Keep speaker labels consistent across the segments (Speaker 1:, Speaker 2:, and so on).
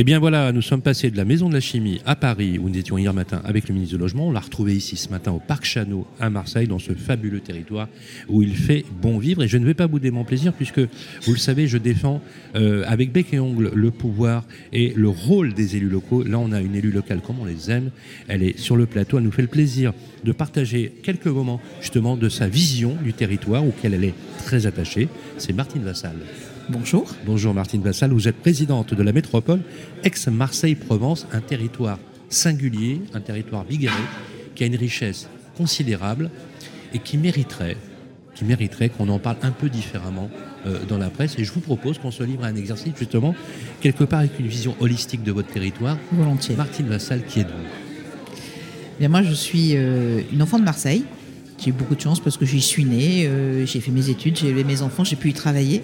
Speaker 1: Eh bien voilà, nous sommes passés de la Maison de la Chimie à Paris, où nous étions hier matin avec le ministre du Logement. On l'a retrouvé ici ce matin au Parc Chano à Marseille, dans ce fabuleux territoire où il fait bon vivre. Et je ne vais pas bouder mon plaisir, puisque vous le savez, je défends euh, avec bec et ongle le pouvoir et le rôle des élus locaux. Là, on a une élue locale comme on les aime. Elle est sur le plateau. Elle nous fait le plaisir de partager quelques moments justement de sa vision du territoire auquel elle est très attachée. C'est Martine Vassal.
Speaker 2: Bonjour.
Speaker 1: Bonjour Martine Vassal, vous êtes présidente de la métropole ex-Marseille-Provence, un territoire singulier, un territoire bigarré, qui a une richesse considérable et qui mériterait qui mériterait qu'on en parle un peu différemment euh, dans la presse. Et je vous propose qu'on se livre à un exercice, justement, quelque part avec une vision holistique de votre territoire.
Speaker 2: Volontiers.
Speaker 1: Martine Vassal, qui êtes-vous?
Speaker 2: Bien, Moi, je suis euh, une enfant de Marseille. J'ai eu beaucoup de chance parce que j'y suis née, euh, j'ai fait mes études, j'ai élevé mes enfants, j'ai pu y travailler.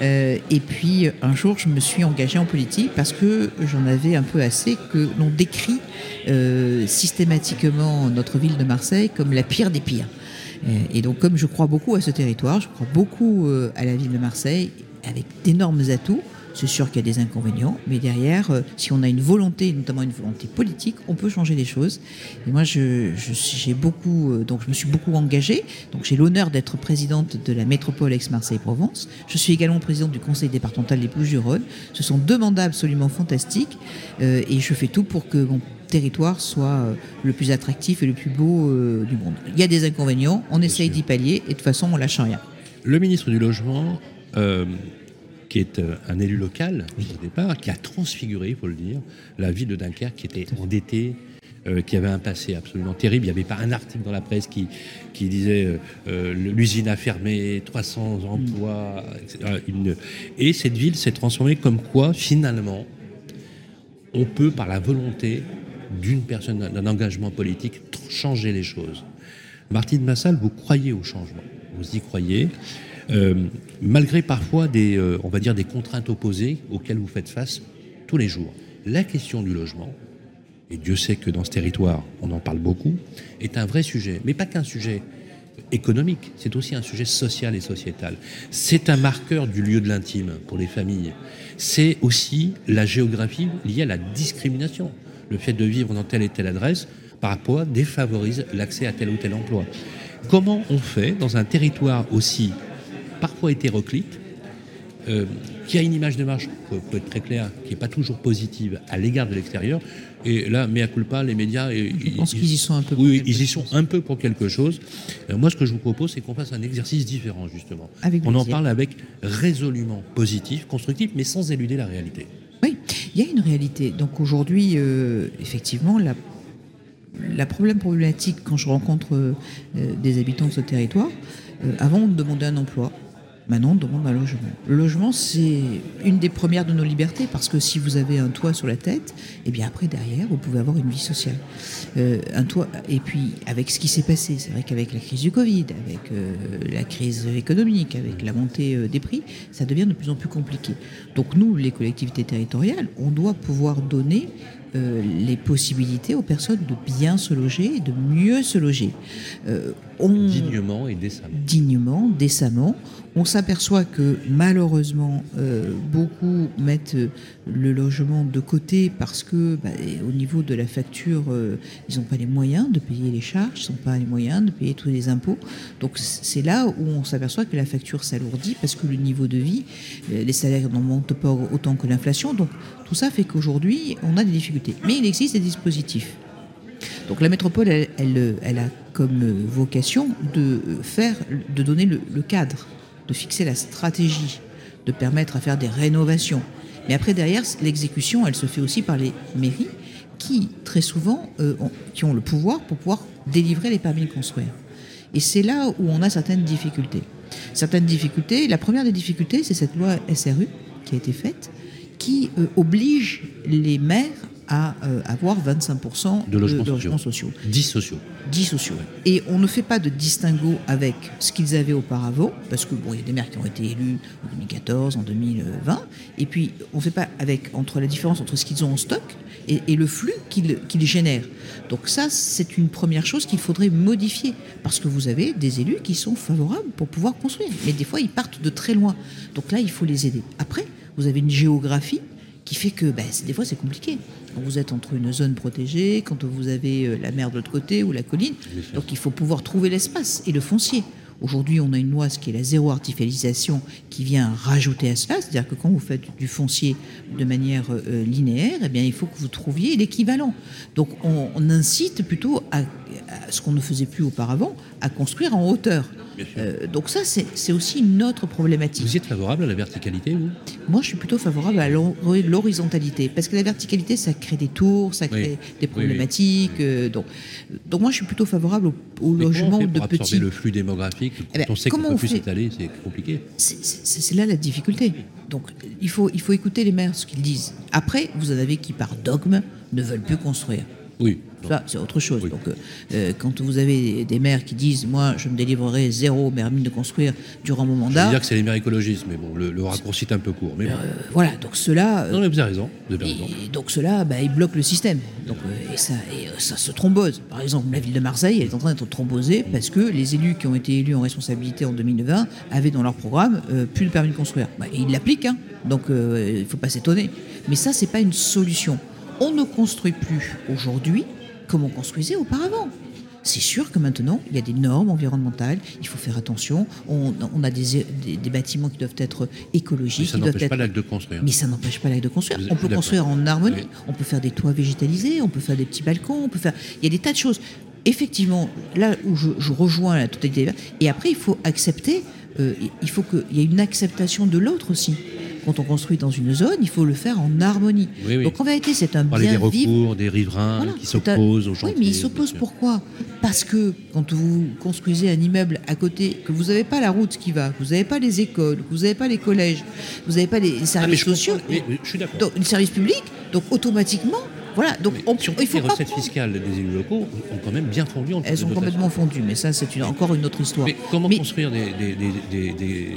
Speaker 2: Euh, et puis un jour, je me suis engagée en politique parce que j'en avais un peu assez que l'on décrit euh, systématiquement notre ville de Marseille comme la pire des pires. Et donc, comme je crois beaucoup à ce territoire, je crois beaucoup à la ville de Marseille, avec d'énormes atouts, c'est sûr qu'il y a des inconvénients, mais derrière, euh, si on a une volonté, notamment une volonté politique, on peut changer les choses. Et moi, je, j'ai beaucoup, euh, donc je me suis beaucoup engagée. Donc j'ai l'honneur d'être présidente de la métropole ex-Marseille-Provence. Je suis également présidente du conseil départemental des Bouches-du-Rhône. Ce sont deux mandats absolument fantastiques, euh, et je fais tout pour que mon territoire soit le plus attractif et le plus beau du monde. Il y a des inconvénients, on essaye d'y pallier, et de toute façon, on lâche rien.
Speaker 1: Le ministre du Logement qui est euh, un élu local au départ, qui a transfiguré, il faut le dire, la ville de Dunkerque, qui était endettée, euh, qui avait un passé absolument terrible. Il n'y avait pas un article dans la presse qui, qui disait euh, l'usine a fermé, 300 emplois, etc. Et cette ville s'est transformée comme quoi, finalement, on peut, par la volonté d'une personne, d'un engagement politique, changer les choses. Martine Massal, vous croyez au changement, vous y croyez. Euh, malgré parfois des, euh, des contraintes opposées auxquelles vous faites face tous les jours. La question du logement, et Dieu sait que dans ce territoire, on en parle beaucoup, est un vrai sujet, mais pas qu'un sujet économique, c'est aussi un sujet social et sociétal. C'est un marqueur du lieu de l'intime pour les familles. C'est aussi la géographie liée à la discrimination. Le fait de vivre dans telle et telle adresse, par rapport, défavorise l'accès à tel ou tel emploi. Comment on fait dans un territoire aussi parfois hétéroclite, euh, qui a une image de marche, pour, être très clair, qui n'est pas toujours positive à l'égard de l'extérieur. Et là, mea culpa, les médias.
Speaker 2: Je pense qu'ils y sont un peu
Speaker 1: pour Oui, ils y sont un peu pour quelque chose. Euh, moi, ce que je vous propose, c'est qu'on fasse un exercice différent, justement. On en parle avec résolument positif, constructif, mais sans éluder la réalité.
Speaker 2: Oui, il y a une réalité. Donc aujourd'hui, euh, effectivement, la, la problème problématique quand je rencontre des habitants de ce territoire, avant de demander un emploi, Maintenant, on demande un logement. Le logement, c'est une des premières de nos libertés parce que si vous avez un toit sur la tête, et eh bien après, derrière, vous pouvez avoir une vie sociale. Euh, un toit, et puis, avec ce qui s'est passé, c'est vrai qu'avec la crise du Covid, avec euh, la crise économique, avec la montée euh, des prix, ça devient de plus en plus compliqué. Donc, nous, les collectivités territoriales, on doit pouvoir donner les possibilités aux personnes de bien se loger et de mieux se loger.
Speaker 1: dignement et décemment.
Speaker 2: Dignement, décemment on s'aperçoit que malheureusement, euh, beaucoup mettent euh, le logement de côté parce que, bah, au niveau de la facture, euh, ils n'ont pas les moyens de payer les charges, ils n'ont pas les moyens de payer tous les impôts. Donc c'est là où on s'aperçoit que la facture s'alourdit parce que le niveau de vie, les salaires n'en montent pas autant que l'inflation. Donc tout ça fait qu'aujourd'hui, on a des difficultés. Mais il existe des dispositifs. Donc la métropole, elle, a comme vocation de faire, de donner le cadre de fixer la stratégie, de permettre à faire des rénovations. Mais après, derrière, l'exécution, elle se fait aussi par les mairies qui, très souvent, euh, ont, qui ont le pouvoir pour pouvoir délivrer les permis de construire. Et c'est là où on a certaines difficultés. Certaines difficultés, la première des difficultés, c'est cette loi SRU qui a été faite, qui euh, oblige les maires à euh, avoir 25%
Speaker 1: De logements
Speaker 2: logements
Speaker 1: sociaux.
Speaker 2: sociaux.
Speaker 1: 10 sociaux.
Speaker 2: 10 sociaux. Et on ne fait pas de distinguo avec ce qu'ils avaient auparavant, parce que bon, il y a des maires qui ont été élus en 2014, en 2020, et puis on ne fait pas avec entre la différence entre ce qu'ils ont en stock et, et le flux qu'ils qu'ils génèrent. Donc ça, c'est une première chose qu'il faudrait modifier, parce que vous avez des élus qui sont favorables pour pouvoir construire, mais des fois ils partent de très loin. Donc là, il faut les aider. Après, vous avez une géographie qui fait que ben, des fois c'est compliqué. Quand vous êtes entre une zone protégée, quand vous avez euh, la mer de l'autre côté ou la colline, donc il faut pouvoir trouver l'espace et le foncier. Aujourd'hui, on a une loi, ce qui est la zéro artificialisation, qui vient rajouter à cela, c'est-à-dire que quand vous faites du foncier de manière euh, linéaire, eh bien, il faut que vous trouviez l'équivalent. Donc, on, on incite plutôt à ce qu'on ne faisait plus auparavant, à construire en hauteur. Euh, donc ça, c'est aussi une autre problématique.
Speaker 1: Vous êtes favorable à la verticalité, vous?
Speaker 2: Moi, je suis plutôt favorable à l'hor- l'horizontalité, parce que la verticalité, ça crée des tours, ça crée
Speaker 1: Oui.
Speaker 2: des
Speaker 1: oui.
Speaker 2: problématiques. euh, donc, donc, moi, je suis plutôt favorable au, au
Speaker 1: comment on
Speaker 2: logement
Speaker 1: fait
Speaker 2: de
Speaker 1: pour absorber
Speaker 2: petits.
Speaker 1: le flux démographique
Speaker 2: Eh ben,
Speaker 1: on sait qu'on
Speaker 2: comment
Speaker 1: peut
Speaker 2: on
Speaker 1: plus s'étaler, c'est compliqué.
Speaker 2: C'est là la difficulté. Donc, il faut, il faut écouter les maires, ce qu'ils disent. Après, vous en avez qui, par dogme, ne veulent plus construire.
Speaker 1: Oui.
Speaker 2: Ça, c'est autre chose.
Speaker 1: Oui.
Speaker 2: Donc, euh, euh, quand vous avez des maires qui disent Moi, je me délivrerai zéro permis de construire durant mon
Speaker 1: Je veux
Speaker 2: mandat,
Speaker 1: dire que c'est les maires écologistes, mais bon, le, le raccourci est un peu court. Mais
Speaker 2: euh, voilà, donc euh,
Speaker 1: non, mais vous avez raison. Vous avez raison.
Speaker 2: Et donc cela, bah, ils bloquent le système. Donc, et ça, et, ça se thrombose. Par exemple, la ville de Marseille, elle est en train d'être thrombosée parce que les élus qui ont été élus en responsabilité en 2020 avaient dans leur programme plus de permis de construire. Bah, et ils l'appliquent, hein. donc il ne faut pas s'étonner. Mais ça, c'est pas une solution. On ne construit plus aujourd'hui comme on construisait auparavant. C'est sûr que maintenant, il y a des normes environnementales, il faut faire attention. On, on a des, des- des bâtiments qui doivent être
Speaker 1: Mais
Speaker 2: écologiques,
Speaker 1: ça
Speaker 2: qui doivent
Speaker 1: n'empêche
Speaker 2: être
Speaker 1: pas l'acte de construire.
Speaker 2: mais ça n'empêche pas l'acte de construire.
Speaker 1: Vous
Speaker 2: On peut construire en harmonie,
Speaker 1: Oui.
Speaker 2: on peut faire des toits végétalisés, on peut faire des petits balcons, on peut faire. Il y a des tas de choses. Effectivement, là où je, je rejoins la totalité et après il faut accepter, euh, il faut qu'il y ait une acceptation de l'autre aussi. Quand on construit dans une zone, il faut le faire en harmonie.
Speaker 1: Oui, oui.
Speaker 2: Donc en vérité, c'est un
Speaker 1: Parler des
Speaker 2: bien vivre.
Speaker 1: recours, des riverains
Speaker 2: Voilà,
Speaker 1: qui
Speaker 2: c'est un-
Speaker 1: s'opposent aux
Speaker 2: Oui,
Speaker 1: chantiers.
Speaker 2: mais ils
Speaker 1: bien
Speaker 2: s'opposent pourquoi? Parce que quand vous construisez un immeuble à côté, que vous n'avez pas la route qui va, que vous n'avez pas les écoles, que vous n'avez pas les collèges, vous n'avez pas les
Speaker 1: Ah, mais
Speaker 2: services
Speaker 1: je
Speaker 2: sociaux,
Speaker 1: mais- je suis d'accord.
Speaker 2: donc, le service public, donc automatiquement, voilà. Donc
Speaker 1: Mais
Speaker 2: on,
Speaker 1: surtout
Speaker 2: il
Speaker 1: que
Speaker 2: faut
Speaker 1: les
Speaker 2: pas
Speaker 1: recettes fiscales des élus locaux ont quand même bien fondu en
Speaker 2: Elles
Speaker 1: dotation.
Speaker 2: complètement fondues, mais ça, c'est encore une autre histoire.
Speaker 1: Mais comment
Speaker 2: Mais-
Speaker 1: construire des,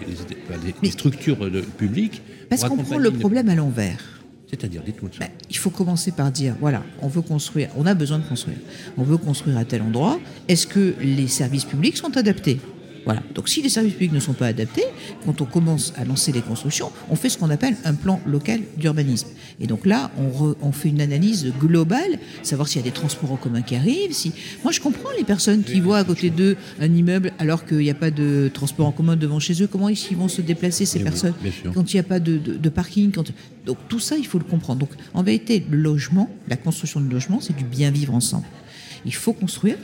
Speaker 1: structures de- publiques
Speaker 2: Parce qu'on prend le problème à l'envers.
Speaker 1: C'est-à-dire, dites-moi ça.
Speaker 2: Ben, il faut commencer par dire, voilà, on veut construire, on a besoin de construire. On veut construire à tel endroit. Est-ce que les services publics sont adaptés? Voilà. Donc si les services publics ne sont pas adaptés, quand on commence à lancer les constructions, on fait ce qu'on appelle un plan local d'urbanisme. Et donc là, on, re- on fait une analyse globale, savoir s'il y a des transports en commun qui arrivent. Si... Moi, je comprends les personnes qui voient à côté d'eux un immeuble alors qu'il n'y a pas de transport en commun devant chez eux. Comment ils vont se déplacer, ces
Speaker 1: Eh oui,
Speaker 2: personnes quand il n'y a pas de, de- de parking. Quand... Donc tout ça, il faut le comprendre. Donc en vérité, le logement, la construction de logement, c'est du bien vivre ensemble. Il faut construire,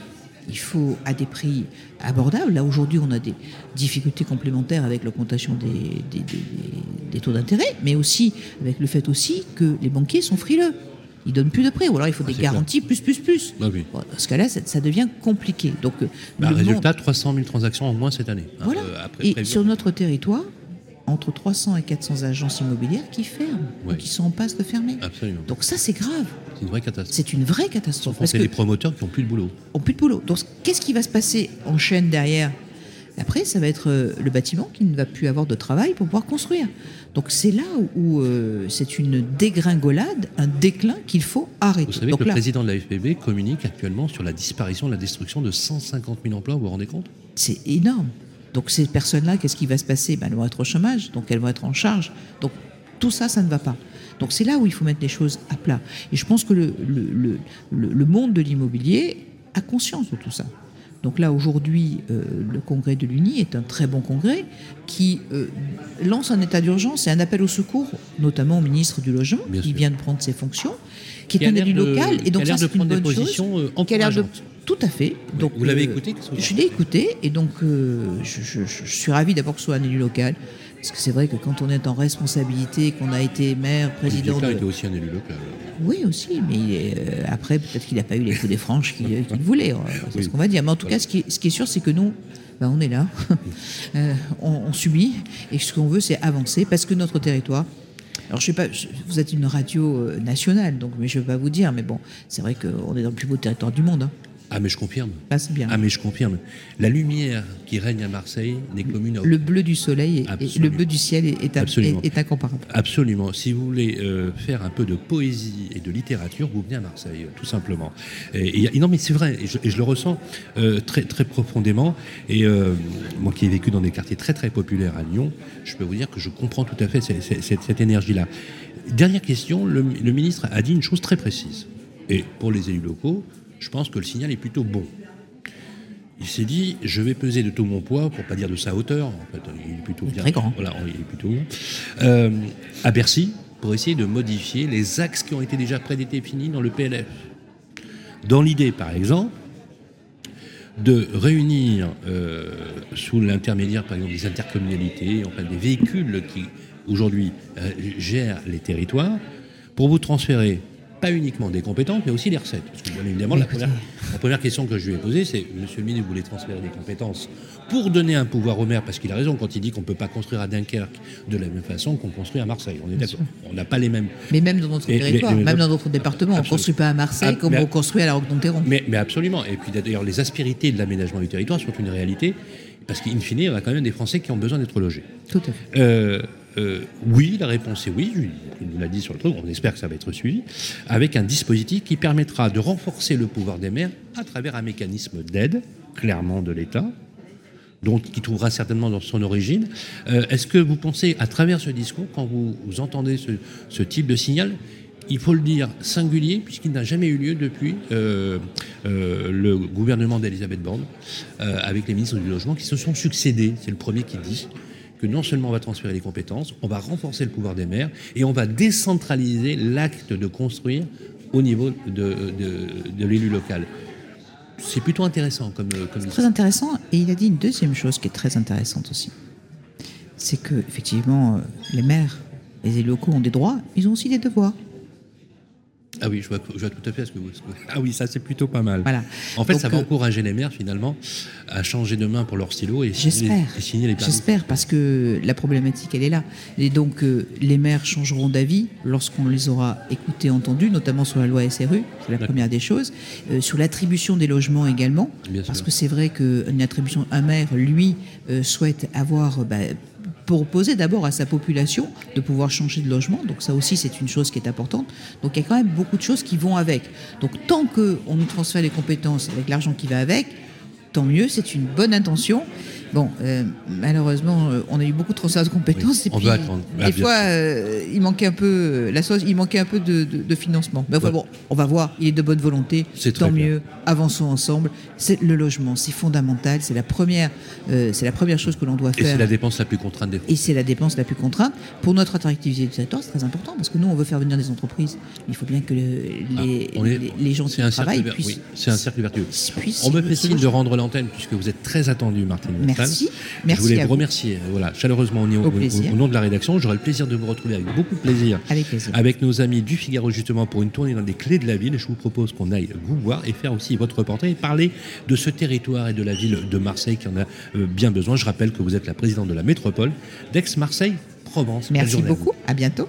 Speaker 2: il faut à des prix abordables. Là aujourd'hui, on a des difficultés complémentaires avec l'augmentation des, des- des- des- des taux d'intérêt, mais aussi avec le fait aussi que les banquiers sont frileux. Ils donnent plus de prêts, ou alors il faut des
Speaker 1: Ah, clair.
Speaker 2: garanties plus, plus, plus.
Speaker 1: Ah oui.
Speaker 2: Bon, dans ce cas-là, ça, ça devient compliqué. Donc, euh,
Speaker 1: Bah,
Speaker 2: le monde-
Speaker 1: résultat, 300 000 transactions en moins cette année. hein,
Speaker 2: voilà.
Speaker 1: euh, après
Speaker 2: et
Speaker 1: prévu.
Speaker 2: sur notre territoire, entre 300 et 400 agences immobilières qui ferment, ou qui sont en passe de fermer.
Speaker 1: Absolument.
Speaker 2: Donc ça, c'est grave.
Speaker 1: C'est une vraie catastrophe.
Speaker 2: C'est une vraie catastrophe.
Speaker 1: Parce
Speaker 2: que
Speaker 1: des promoteurs qui n'ont plus de boulot.
Speaker 2: on plus de boulot. Donc qu'est-ce qui va se passer en chaîne derrière? Après, ça va être euh, le bâtiment qui ne va plus avoir de travail pour pouvoir construire. Donc c'est là où, où, euh, c'est une dégringolade, un déclin qu'il faut arrêter.
Speaker 1: Vous savez
Speaker 2: Donc
Speaker 1: que le président de la FPB communique actuellement sur la disparition, la destruction de 150 000 emplois, vous vous rendez compte?
Speaker 2: C'est énorme. Donc ces personnes-là, qu'est-ce qui va se passer? Ben, Elles vont être au chômage, donc elles vont être en charge. Donc tout ça, ça ne va pas. Donc c'est là où il faut mettre les choses à plat. Et je pense que le, le, le, le- monde de l'immobilier a conscience de tout ça. Donc là, aujourd'hui, euh, le congrès de l'UNI est un très bon congrès qui euh, lance un état d'urgence et un appel au secours, notamment au ministre du Logement,
Speaker 1: Bien
Speaker 2: qui
Speaker 1: sûr.
Speaker 2: vient de prendre ses fonctions, qui
Speaker 1: Qui
Speaker 2: est un élu
Speaker 1: de-
Speaker 2: local. Et donc
Speaker 1: qui a
Speaker 2: ça,
Speaker 1: l'air de
Speaker 2: c'est une bonne chose.
Speaker 1: euh,
Speaker 2: Qui a l'air de-. Tout à fait. Donc,
Speaker 1: vous l'avez
Speaker 2: euh,
Speaker 1: écouté
Speaker 2: Je l'ai écouté et donc euh, je, je- je- je suis ravi d'abord que ce soit un élu local. Parce que c'est vrai que quand on est en responsabilité, qu'on a été maire, président
Speaker 1: Klein
Speaker 2: de...
Speaker 1: était aussi un élu local.
Speaker 2: Oui, aussi, mais euh, après, peut-être qu'il n'a pas eu les coups des franches qu'il voulait. euh, C'est
Speaker 1: Oui.
Speaker 2: ce qu'on va dire. Mais en tout cas, ce qui, est- ce qui est sûr, c'est que nous, ben, on est là, Euh, on, on subit, et ce qu'on veut, c'est avancer, parce que notre territoire, Alors, je sais pas, vous êtes une radio euh, nationale, donc, mais je vais pas vous dire, mais bon, c'est vrai qu'on est dans le plus beau territoire du monde. hein.
Speaker 1: Ah, mais je confirme.
Speaker 2: Là, c'est bien.
Speaker 1: Ah, mais je confirme. La lumière qui règne à Marseille n'est commune à
Speaker 2: le bleu du soleil et- le bleu du ciel est, est,
Speaker 1: Absolument.
Speaker 2: est- est incomparable.
Speaker 1: Absolument. Si vous voulez euh, faire un peu de poésie et de littérature, vous venez à Marseille, euh, tout simplement. Et, et- non, mais c'est vrai, et je, et je le ressens euh, très, très profondément. Et euh, moi qui ai vécu dans des quartiers très très populaires à Lyon, je peux vous dire que je comprends tout à fait cette, cette- cette- cette énergie-là. Dernière question, le, le ministre a dit une chose très précise. Et pour les élus locaux, je pense que le signal est plutôt bon. Il s'est dit, je vais peser de tout mon poids, pour pas dire de sa hauteur, en fait, il est plutôt bien.
Speaker 2: très grand.
Speaker 1: Voilà, il est plutôt grand. Euh, à Bercy, pour essayer de modifier les axes qui ont été déjà prédéfinis dans le PLF. Dans l'idée, par exemple, de réunir euh, sous l'intermédiaire, par exemple, des intercommunalités, enfin des véhicules qui aujourd'hui euh, gèrent les territoires, pour vous transférer pas uniquement des compétences, mais aussi des recettes. Parce que, bien évidemment, la première, la première question que je lui ai posée, c'est Monsieur le ministre, vous voulez transférer des compétences pour donner un pouvoir au maire, parce qu'il a raison quand il dit qu'on ne peut pas construire à Dunkerque de la même façon qu'on construit à Marseille. On est d'accord. On n'a pas les mêmes.
Speaker 2: Mais même dans notre territoire,
Speaker 1: mais- mais-
Speaker 2: même dans notre département, on ne construit pas à Marseille
Speaker 1: Ah,
Speaker 2: comme on construit à la Roque-Donteron.
Speaker 1: Mais, mais absolument. Et puis d'ailleurs, les aspérités de l'aménagement du territoire sont une réalité, parce qu'in fine, on a quand même des Français qui ont besoin d'être logés.
Speaker 2: Tout à fait.
Speaker 1: Euh, euh, oui, la réponse est oui. Il nous l'a dit sur le truc. On espère que ça va être suivi avec un dispositif qui permettra de renforcer le pouvoir des maires à travers un mécanisme d'aide, clairement de l'État, donc qui trouvera certainement dans son origine. Euh, Est-ce que vous pensez, à travers ce discours, quand vous, entendez ce, type de signal, il faut le dire singulier, puisqu'il n'a jamais eu lieu depuis euh, le gouvernement d'Elisabeth Borne, avec les ministres du Logement qui se sont succédés. C'est le premier qui dit que non seulement on va transférer les compétences, on va renforcer le pouvoir des maires et on va décentraliser l'acte de construire au niveau de, de- de l'élu local. C'est plutôt intéressant comme, comme
Speaker 2: Très intéressant. Et il a dit une deuxième chose qui est très intéressante aussi. C'est que, effectivement, euh, les maires, les élus locaux ont des droits, ils ont aussi des devoirs.
Speaker 1: Ah oui, je vois, je vois tout à fait ce que vous. Ah oui, ça c'est plutôt pas mal.
Speaker 2: Voilà.
Speaker 1: En fait,
Speaker 2: Donc,
Speaker 1: ça va
Speaker 2: euh,
Speaker 1: encourager les maires finalement à changer de main pour leur stylo et signer, et les permis.
Speaker 2: J'espère parce que la problématique elle est là. Et donc euh, les maires changeront d'avis lorsqu'on les aura écoutés, entendus, notamment sur la loi SRU, c'est la première des choses, Euh, sur l'attribution des logements également,
Speaker 1: Bien
Speaker 2: parce
Speaker 1: sûr.
Speaker 2: que c'est vrai qu'une attribution, un maire lui souhaite avoir bah, proposer d'abord à sa population de pouvoir changer de logement. Donc ça aussi, c'est une chose qui est importante. Donc il y a quand même beaucoup de choses qui vont avec. Donc tant qu'on nous transfère les compétences avec l'argent qui va avec, tant mieux, c'est une bonne intention. Bon, euh, malheureusement, euh, on a eu beaucoup de transferts de compétences.
Speaker 1: Oui,
Speaker 2: et
Speaker 1: on
Speaker 2: puis,
Speaker 1: doit attendre. Ah,
Speaker 2: des
Speaker 1: bien
Speaker 2: fois, euh, il manquait un peu euh, la sauce, il manquait un peu de, de- de financement. Mais enfin
Speaker 1: Ouais.
Speaker 2: bon, on va voir. Il est de bonne volonté.
Speaker 1: C'est
Speaker 2: Tant
Speaker 1: bien.
Speaker 2: mieux. Avançons ensemble. C'est le logement, c'est fondamental. C'est la première, euh, c'est la première chose que l'on doit
Speaker 1: Et c'est
Speaker 2: faire.
Speaker 1: la dépense la plus contrainte des
Speaker 2: Et c'est la dépense la plus contrainte. Pour notre attractivité du territoire, c'est très important parce que nous, on veut faire venir des entreprises. Il faut bien que le- les,
Speaker 1: Ah, est-
Speaker 2: les, les gens qui travaillent puissent.
Speaker 1: oui, c'est un cercle vertueux. On me fait signe de rendre l'antenne puisque vous êtes très attendu, Martine.
Speaker 2: Merci. Merci
Speaker 1: Je voulais
Speaker 2: à
Speaker 1: vous remercier euh, voilà, chaleureusement au,
Speaker 2: Au
Speaker 1: au-
Speaker 2: plaisir.
Speaker 1: au nom de la rédaction. J'aurai le plaisir de vous retrouver avec beaucoup de plaisir
Speaker 2: Avec plaisir.
Speaker 1: avec nos amis du Figaro justement pour une tournée dans les clés de la ville. Je vous propose qu'on aille vous voir et faire aussi votre reportage et parler de ce territoire et de la ville de Marseille qui en a euh, bien besoin. Je rappelle que vous êtes la présidente de la métropole d'Aix-Marseille-Provence.
Speaker 2: Merci
Speaker 1: à
Speaker 2: beaucoup. À bientôt.